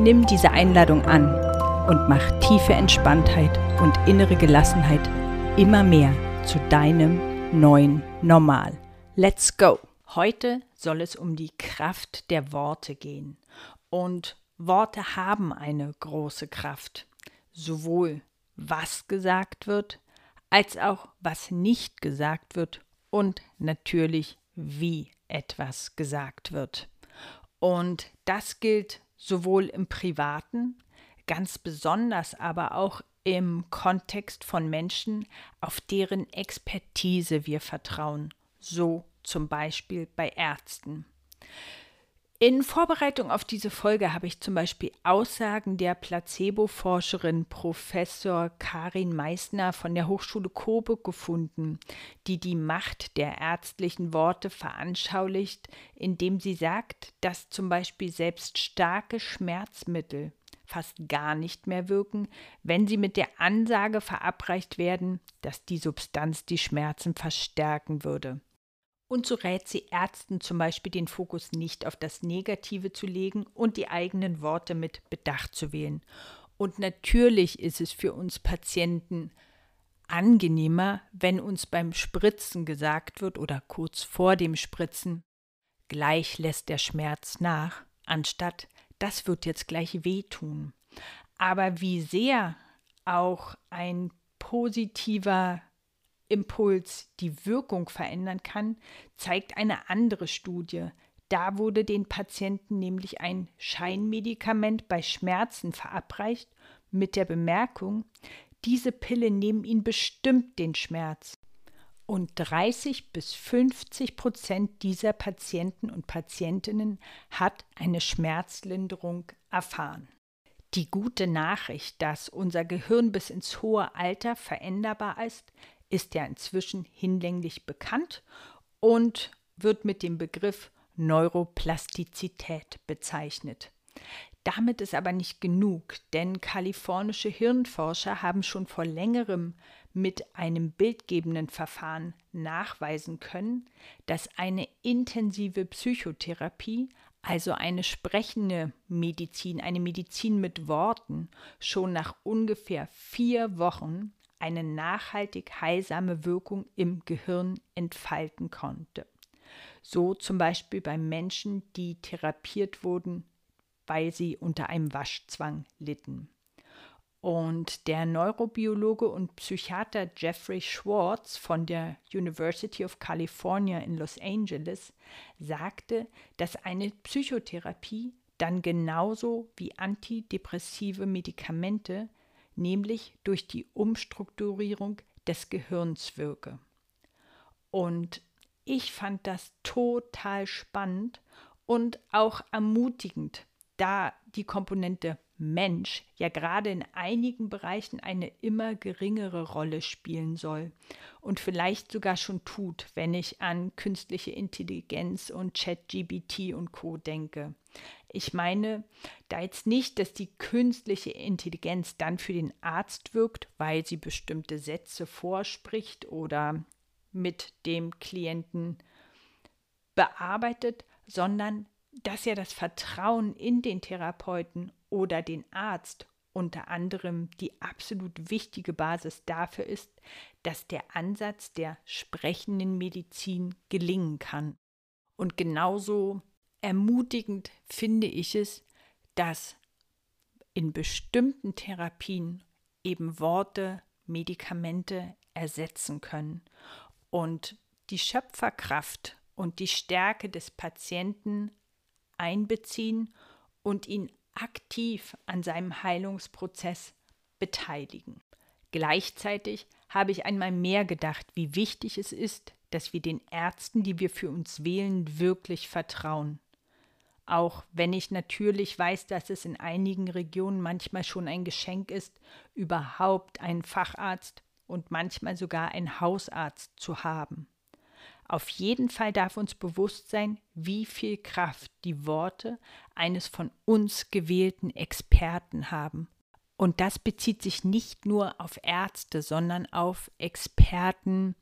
Nimm diese Einladung an und mach tiefe Entspanntheit und innere Gelassenheit immer mehr zu deinem neuen Normal. Let's go! Heute soll es um die Kraft der Worte gehen. Und Worte haben eine große Kraft. Sowohl was gesagt wird, als auch was nicht gesagt wird und natürlich wie etwas gesagt wird. Und das gilt sowohl im privaten, ganz besonders aber auch im Kontext von Menschen, auf deren Expertise wir vertrauen, so zum Beispiel bei Ärzten. In Vorbereitung auf diese Folge habe ich zum Beispiel Aussagen der Placebo-Forscherin Professor Karin Meissner von der Hochschule Coburg gefunden, die die Macht der ärztlichen Worte veranschaulicht, indem sie sagt, dass zum Beispiel selbst starke Schmerzmittel fast gar nicht mehr wirken, wenn sie mit der Ansage verabreicht werden, dass die Substanz die Schmerzen verstärken würde. Und so rät sie Ärzten zum Beispiel, den Fokus nicht auf das Negative zu legen und die eigenen Worte mit Bedacht zu wählen. Und natürlich ist es für uns Patienten angenehmer, wenn uns beim Spritzen gesagt wird oder kurz vor dem Spritzen, gleich lässt der Schmerz nach, anstatt das wird jetzt gleich wehtun. Aber wie sehr auch ein positiver Impuls die Wirkung verändern kann, zeigt eine andere Studie. Da wurde den Patienten nämlich ein Scheinmedikament bei Schmerzen verabreicht mit der Bemerkung, diese Pille nehmen Ihnen bestimmt den Schmerz. Und 30 bis 50 Prozent dieser Patienten und Patientinnen hat eine Schmerzlinderung erfahren. Die gute Nachricht, dass unser Gehirn bis ins hohe Alter veränderbar ist, ist ja inzwischen hinlänglich bekannt und wird mit dem Begriff Neuroplastizität bezeichnet. Damit ist aber nicht genug, denn kalifornische Hirnforscher haben schon vor längerem mit einem bildgebenden Verfahren nachweisen können, dass eine intensive Psychotherapie, also eine sprechende Medizin, eine Medizin mit Worten, schon nach ungefähr vier Wochen eine nachhaltig heilsame Wirkung im Gehirn entfalten konnte. So zum Beispiel bei Menschen, die therapiert wurden, weil sie unter einem Waschzwang litten. Und der Neurobiologe und Psychiater Jeffrey Schwartz von der University of California in Los Angeles sagte, dass eine Psychotherapie dann genauso wie antidepressive Medikamente nämlich durch die Umstrukturierung des Gehirns wirke. Und ich fand das total spannend und auch ermutigend, da die Komponente Mensch ja gerade in einigen Bereichen eine immer geringere Rolle spielen soll und vielleicht sogar schon tut, wenn ich an künstliche Intelligenz und ChatGBT und Co denke. Ich meine da jetzt nicht, dass die künstliche Intelligenz dann für den Arzt wirkt, weil sie bestimmte Sätze vorspricht oder mit dem Klienten bearbeitet, sondern dass ja das Vertrauen in den Therapeuten oder den Arzt unter anderem die absolut wichtige Basis dafür ist, dass der Ansatz der sprechenden Medizin gelingen kann. Und genauso ermutigend finde ich es, dass in bestimmten Therapien eben Worte Medikamente ersetzen können und die Schöpferkraft und die Stärke des Patienten einbeziehen und ihn aktiv an seinem Heilungsprozess beteiligen. Gleichzeitig habe ich einmal mehr gedacht, wie wichtig es ist, dass wir den Ärzten, die wir für uns wählen, wirklich vertrauen. Auch wenn ich natürlich weiß, dass es in einigen Regionen manchmal schon ein Geschenk ist, überhaupt einen Facharzt und manchmal sogar einen Hausarzt zu haben. Auf jeden Fall darf uns bewusst sein, wie viel Kraft die Worte eines von uns gewählten Experten haben. Und das bezieht sich nicht nur auf Ärzte, sondern auf Experten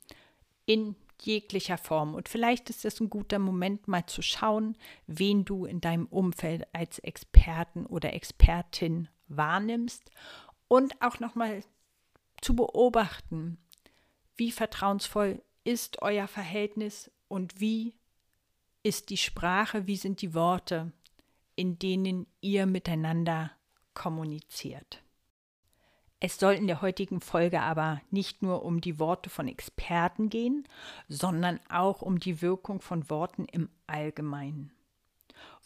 in jeglicher Form. Und vielleicht ist es ein guter Moment, mal zu schauen, wen du in deinem Umfeld als Experten oder Expertin wahrnimmst und auch nochmal zu beobachten, wie vertrauensvoll ist euer Verhältnis und wie ist die Sprache, wie sind die Worte, in denen ihr miteinander kommuniziert. Es soll in der heutigen Folge aber nicht nur um die Worte von Experten gehen, sondern auch um die Wirkung von Worten im Allgemeinen.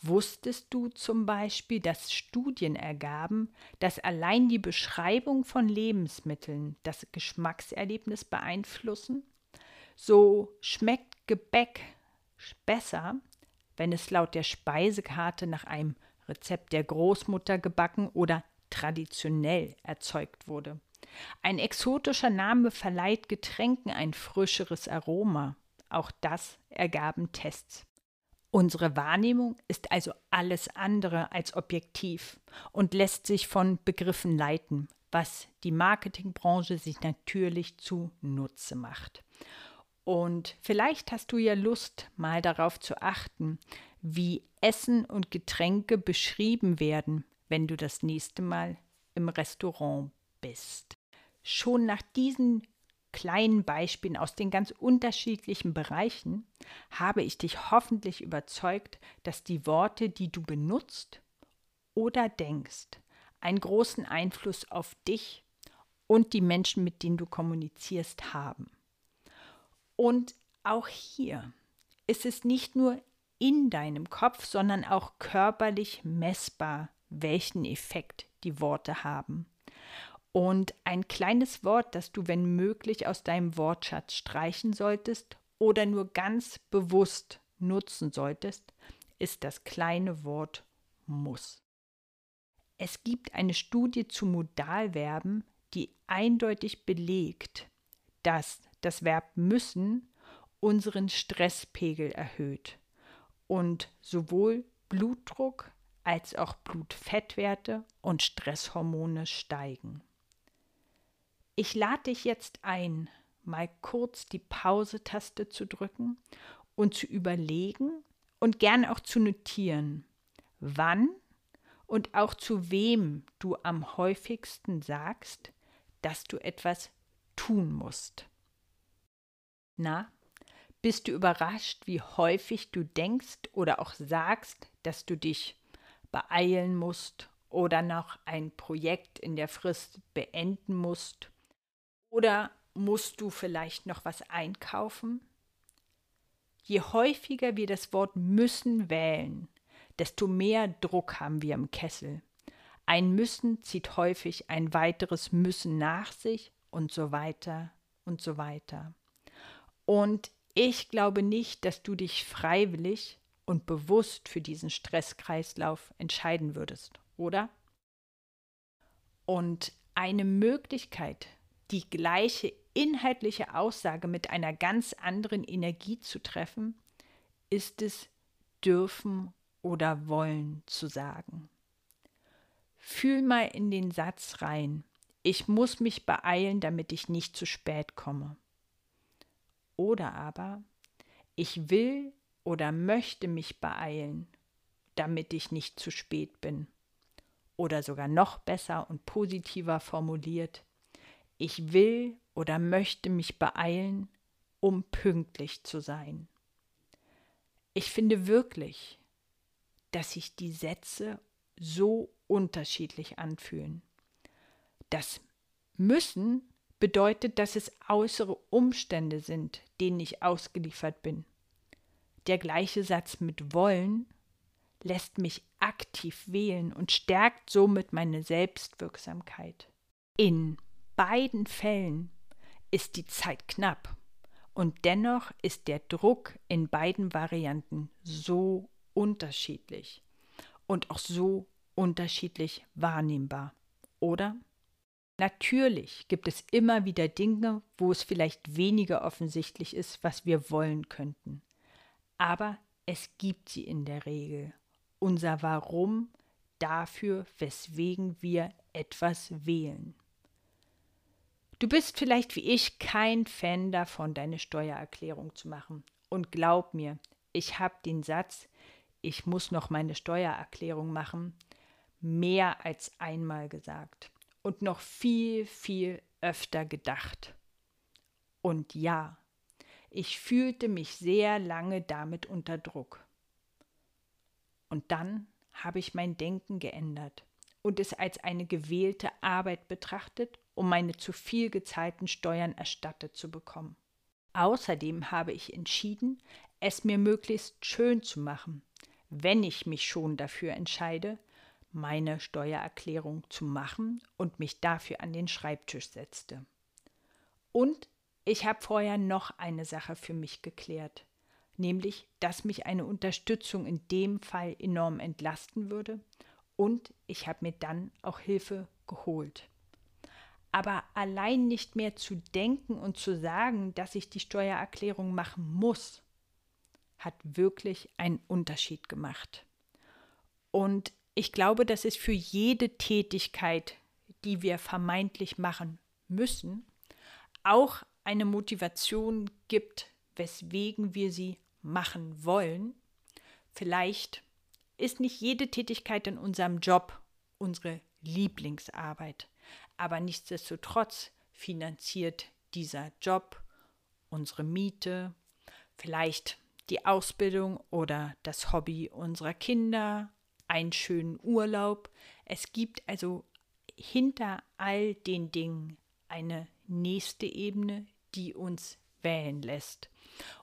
Wusstest du zum Beispiel, dass Studien ergaben, dass allein die Beschreibung von Lebensmitteln das Geschmackserlebnis beeinflussen? So schmeckt Gebäck besser, wenn es laut der Speisekarte nach einem Rezept der Großmutter gebacken oder traditionell erzeugt wurde. Ein exotischer Name verleiht Getränken ein frischeres Aroma. Auch das ergaben Tests. Unsere Wahrnehmung ist also alles andere als objektiv und lässt sich von Begriffen leiten, was die Marketingbranche sich natürlich zunutze macht. Und vielleicht hast du ja Lust, mal darauf zu achten, wie Essen und Getränke beschrieben werden, wenn du das nächste Mal im Restaurant bist. Schon nach diesen kleinen Beispielen aus den ganz unterschiedlichen Bereichen habe ich dich hoffentlich überzeugt, dass die Worte, die du benutzt oder denkst, einen großen Einfluss auf dich und die Menschen, mit denen du kommunizierst, haben. Und auch hier ist es nicht nur in deinem Kopf, sondern auch körperlich messbar, welchen Effekt die Worte haben. Und ein kleines Wort, das du, wenn möglich, aus deinem Wortschatz streichen solltest oder nur ganz bewusst nutzen solltest, ist das kleine Wort muss. Es gibt eine Studie zu Modalverben, die eindeutig belegt, dass das Verb müssen unseren Stresspegel erhöht und sowohl Blutdruck als auch Blutfettwerte und Stresshormone steigen. Ich lade dich jetzt ein, mal kurz die Pause-Taste zu drücken und zu überlegen und gern auch zu notieren, wann und auch zu wem du am häufigsten sagst, dass du etwas tun musst. Na, bist du überrascht, wie häufig du denkst oder auch sagst, dass du dich beeilen musst oder noch ein Projekt in der Frist beenden musst? Oder musst du vielleicht noch was einkaufen? Je häufiger wir das Wort müssen wählen, desto mehr Druck haben wir im Kessel. Ein Müssen zieht häufig ein weiteres Müssen nach sich und so weiter und so weiter. Und ich glaube nicht, dass du dich freiwillig und bewusst für diesen Stresskreislauf entscheiden würdest, oder? Und eine Möglichkeit, die gleiche inhaltliche Aussage mit einer ganz anderen Energie zu treffen, ist es dürfen oder wollen zu sagen. Fühl mal in den Satz rein. Ich muss mich beeilen, damit ich nicht zu spät komme. Oder aber, ich will oder möchte mich beeilen, damit ich nicht zu spät bin. Oder sogar noch besser und positiver formuliert, ich will oder möchte mich beeilen, um pünktlich zu sein. Ich finde wirklich, dass sich die Sätze so unterschiedlich anfühlen. Das müssen bedeutet, dass es äußere Umstände sind, denen ich ausgeliefert bin. Der gleiche Satz mit wollen lässt mich aktiv wählen und stärkt somit meine Selbstwirksamkeit. In beiden Fällen ist die Zeit knapp und dennoch ist der Druck in beiden Varianten so unterschiedlich. und auch so unterschiedlich wahrnehmbar, oder? Natürlich gibt es immer wieder Dinge, wo es vielleicht weniger offensichtlich ist, was wir wollen könnten. Aber es gibt sie in der Regel. Unser Warum dafür, weswegen wir etwas wählen. Du bist vielleicht wie ich kein Fan davon, deine Steuererklärung zu machen. Und glaub mir, ich habe den Satz, ich muss noch meine Steuererklärung machen, mehr als einmal gesagt und noch viel, viel öfter gedacht. Und ja, ich fühlte mich sehr lange damit unter Druck. Und dann habe ich mein Denken geändert und es als eine gewählte Arbeit betrachtet, um meine zu viel gezahlten Steuern erstattet zu bekommen. Außerdem habe ich entschieden, es mir möglichst schön zu machen, wenn ich mich schon dafür entscheide, meine Steuererklärung zu machen und mich dafür an den Schreibtisch setzte. Und ich habe vorher noch eine Sache für mich geklärt, nämlich, dass mich eine Unterstützung in dem Fall enorm entlasten würde und ich habe mir dann auch Hilfe geholt. Aber allein nicht mehr zu denken und zu sagen, dass ich die Steuererklärung machen muss, hat wirklich einen Unterschied gemacht. Und ich glaube, dass es für jede Tätigkeit, die wir vermeintlich machen müssen, auch eine Motivation gibt, weswegen wir sie machen wollen. Vielleicht ist nicht jede Tätigkeit in unserem Job unsere Lieblingsarbeit, aber nichtsdestotrotz finanziert dieser Job unsere Miete, vielleicht die Ausbildung oder das Hobby unserer Kinder, einen schönen Urlaub. Es gibt also hinter all den Dingen eine nächste Ebene, die uns wählen lässt.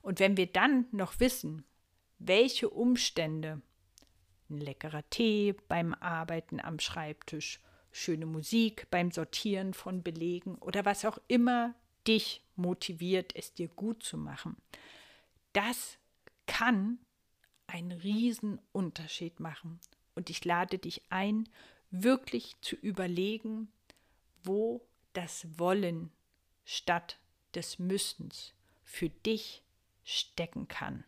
Und wenn wir dann noch wissen, welche Umstände, ein leckerer Tee beim Arbeiten am Schreibtisch, schöne Musik beim Sortieren von Belegen oder was auch immer dich motiviert, es dir gut zu machen, das kann einen riesen Unterschied machen. Und ich lade dich ein, wirklich zu überlegen, wo das Wollen statt des Müssens für dich stecken kann.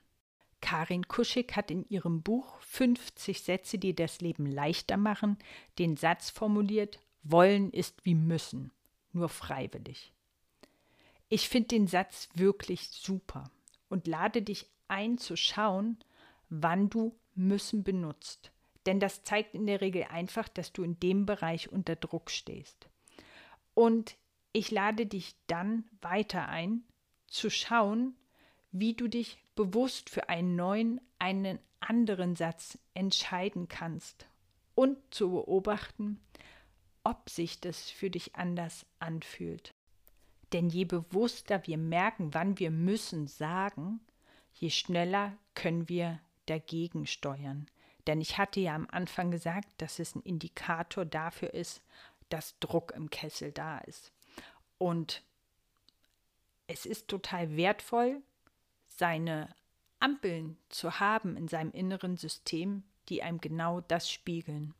Karin Kuschig hat in ihrem Buch 50 Sätze, die das Leben leichter machen, den Satz formuliert, Wollen ist wie müssen, nur freiwillig. Ich finde den Satz wirklich super und lade dich ein zu schauen, wann du müssen benutzt. Denn das zeigt in der Regel einfach, dass du in dem Bereich unter Druck stehst. Und ich lade dich dann weiter ein, zu schauen, wie du dich bewusst für einen neuen, einen anderen Satz entscheiden kannst und zu beobachten, ob sich das für dich anders anfühlt. Denn je bewusster wir merken, wann wir müssen sagen, je schneller können wir dagegen steuern. Denn ich hatte ja am Anfang gesagt, dass es ein Indikator dafür ist, dass Druck im Kessel da ist. Und es ist total wertvoll, seine Ampeln zu haben in seinem inneren System, die einem genau das spiegeln.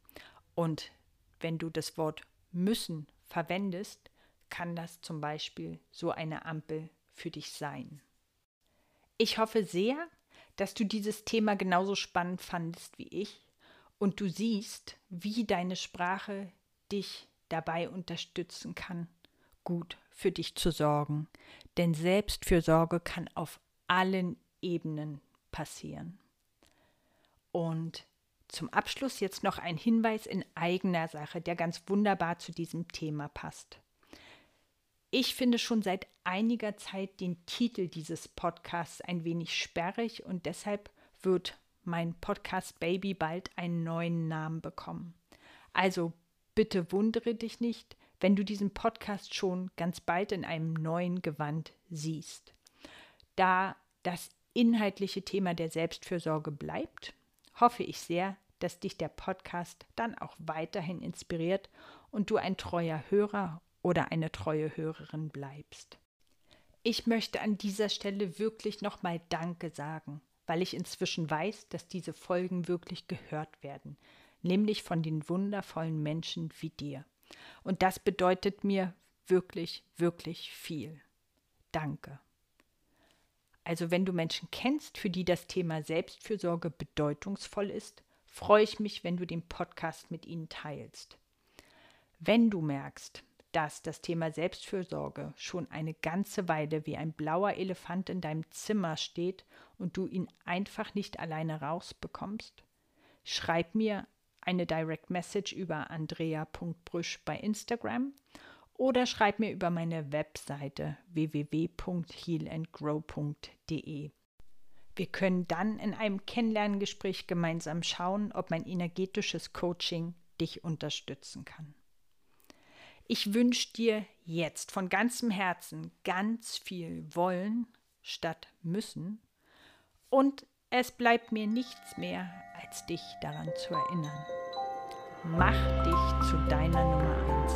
Und wenn du das Wort müssen verwendest, kann das zum Beispiel so eine Ampel für dich sein. Ich hoffe sehr, dass du dieses Thema genauso spannend fandest wie ich und du siehst, wie deine Sprache dich dabei unterstützen kann, gut für dich zu sorgen. Denn Selbstfürsorge kann auf allen Ebenen passieren. Und zum Abschluss jetzt noch ein Hinweis in eigener Sache, der ganz wunderbar zu diesem Thema passt. Ich finde schon seit einiger Zeit den Titel dieses Podcasts ein wenig sperrig und deshalb wird mein Podcast Baby bald einen neuen Namen bekommen. Also bitte wundere dich nicht, wenn du diesen Podcast schon ganz bald in einem neuen Gewand siehst. Da das inhaltliche Thema der Selbstfürsorge bleibt, hoffe ich sehr, dass dich der Podcast dann auch weiterhin inspiriert und du ein treuer Hörer oder eine treue Hörerin bleibst. Ich möchte an dieser Stelle wirklich nochmal Danke sagen, weil ich inzwischen weiß, dass diese Folgen wirklich gehört werden. nämlich von den wundervollen Menschen wie dir. Und das bedeutet mir wirklich, wirklich viel. Danke. Also wenn du Menschen kennst, für die das Thema Selbstfürsorge bedeutungsvoll ist, freue ich mich, wenn du den Podcast mit ihnen teilst. Wenn du merkst, dass das Thema Selbstfürsorge schon eine ganze Weile wie ein blauer Elefant in deinem Zimmer steht und du ihn einfach nicht alleine rausbekommst, schreib mir eine Direct Message über andrea.brüsch bei Instagram oder schreib mir über meine Webseite www.healandgrow.de. Wir können dann in einem Kennenlerngespräch gemeinsam schauen, ob mein energetisches Coaching dich unterstützen kann. Ich wünsche dir jetzt von ganzem Herzen ganz viel wollen statt müssen und es bleibt mir nichts mehr, als dich daran zu erinnern. Mach dich zu deiner Nummer eins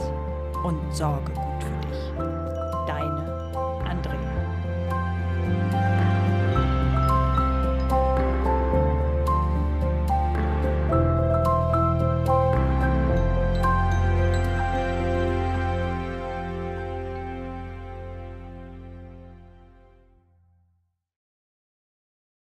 und sorge gut für dich.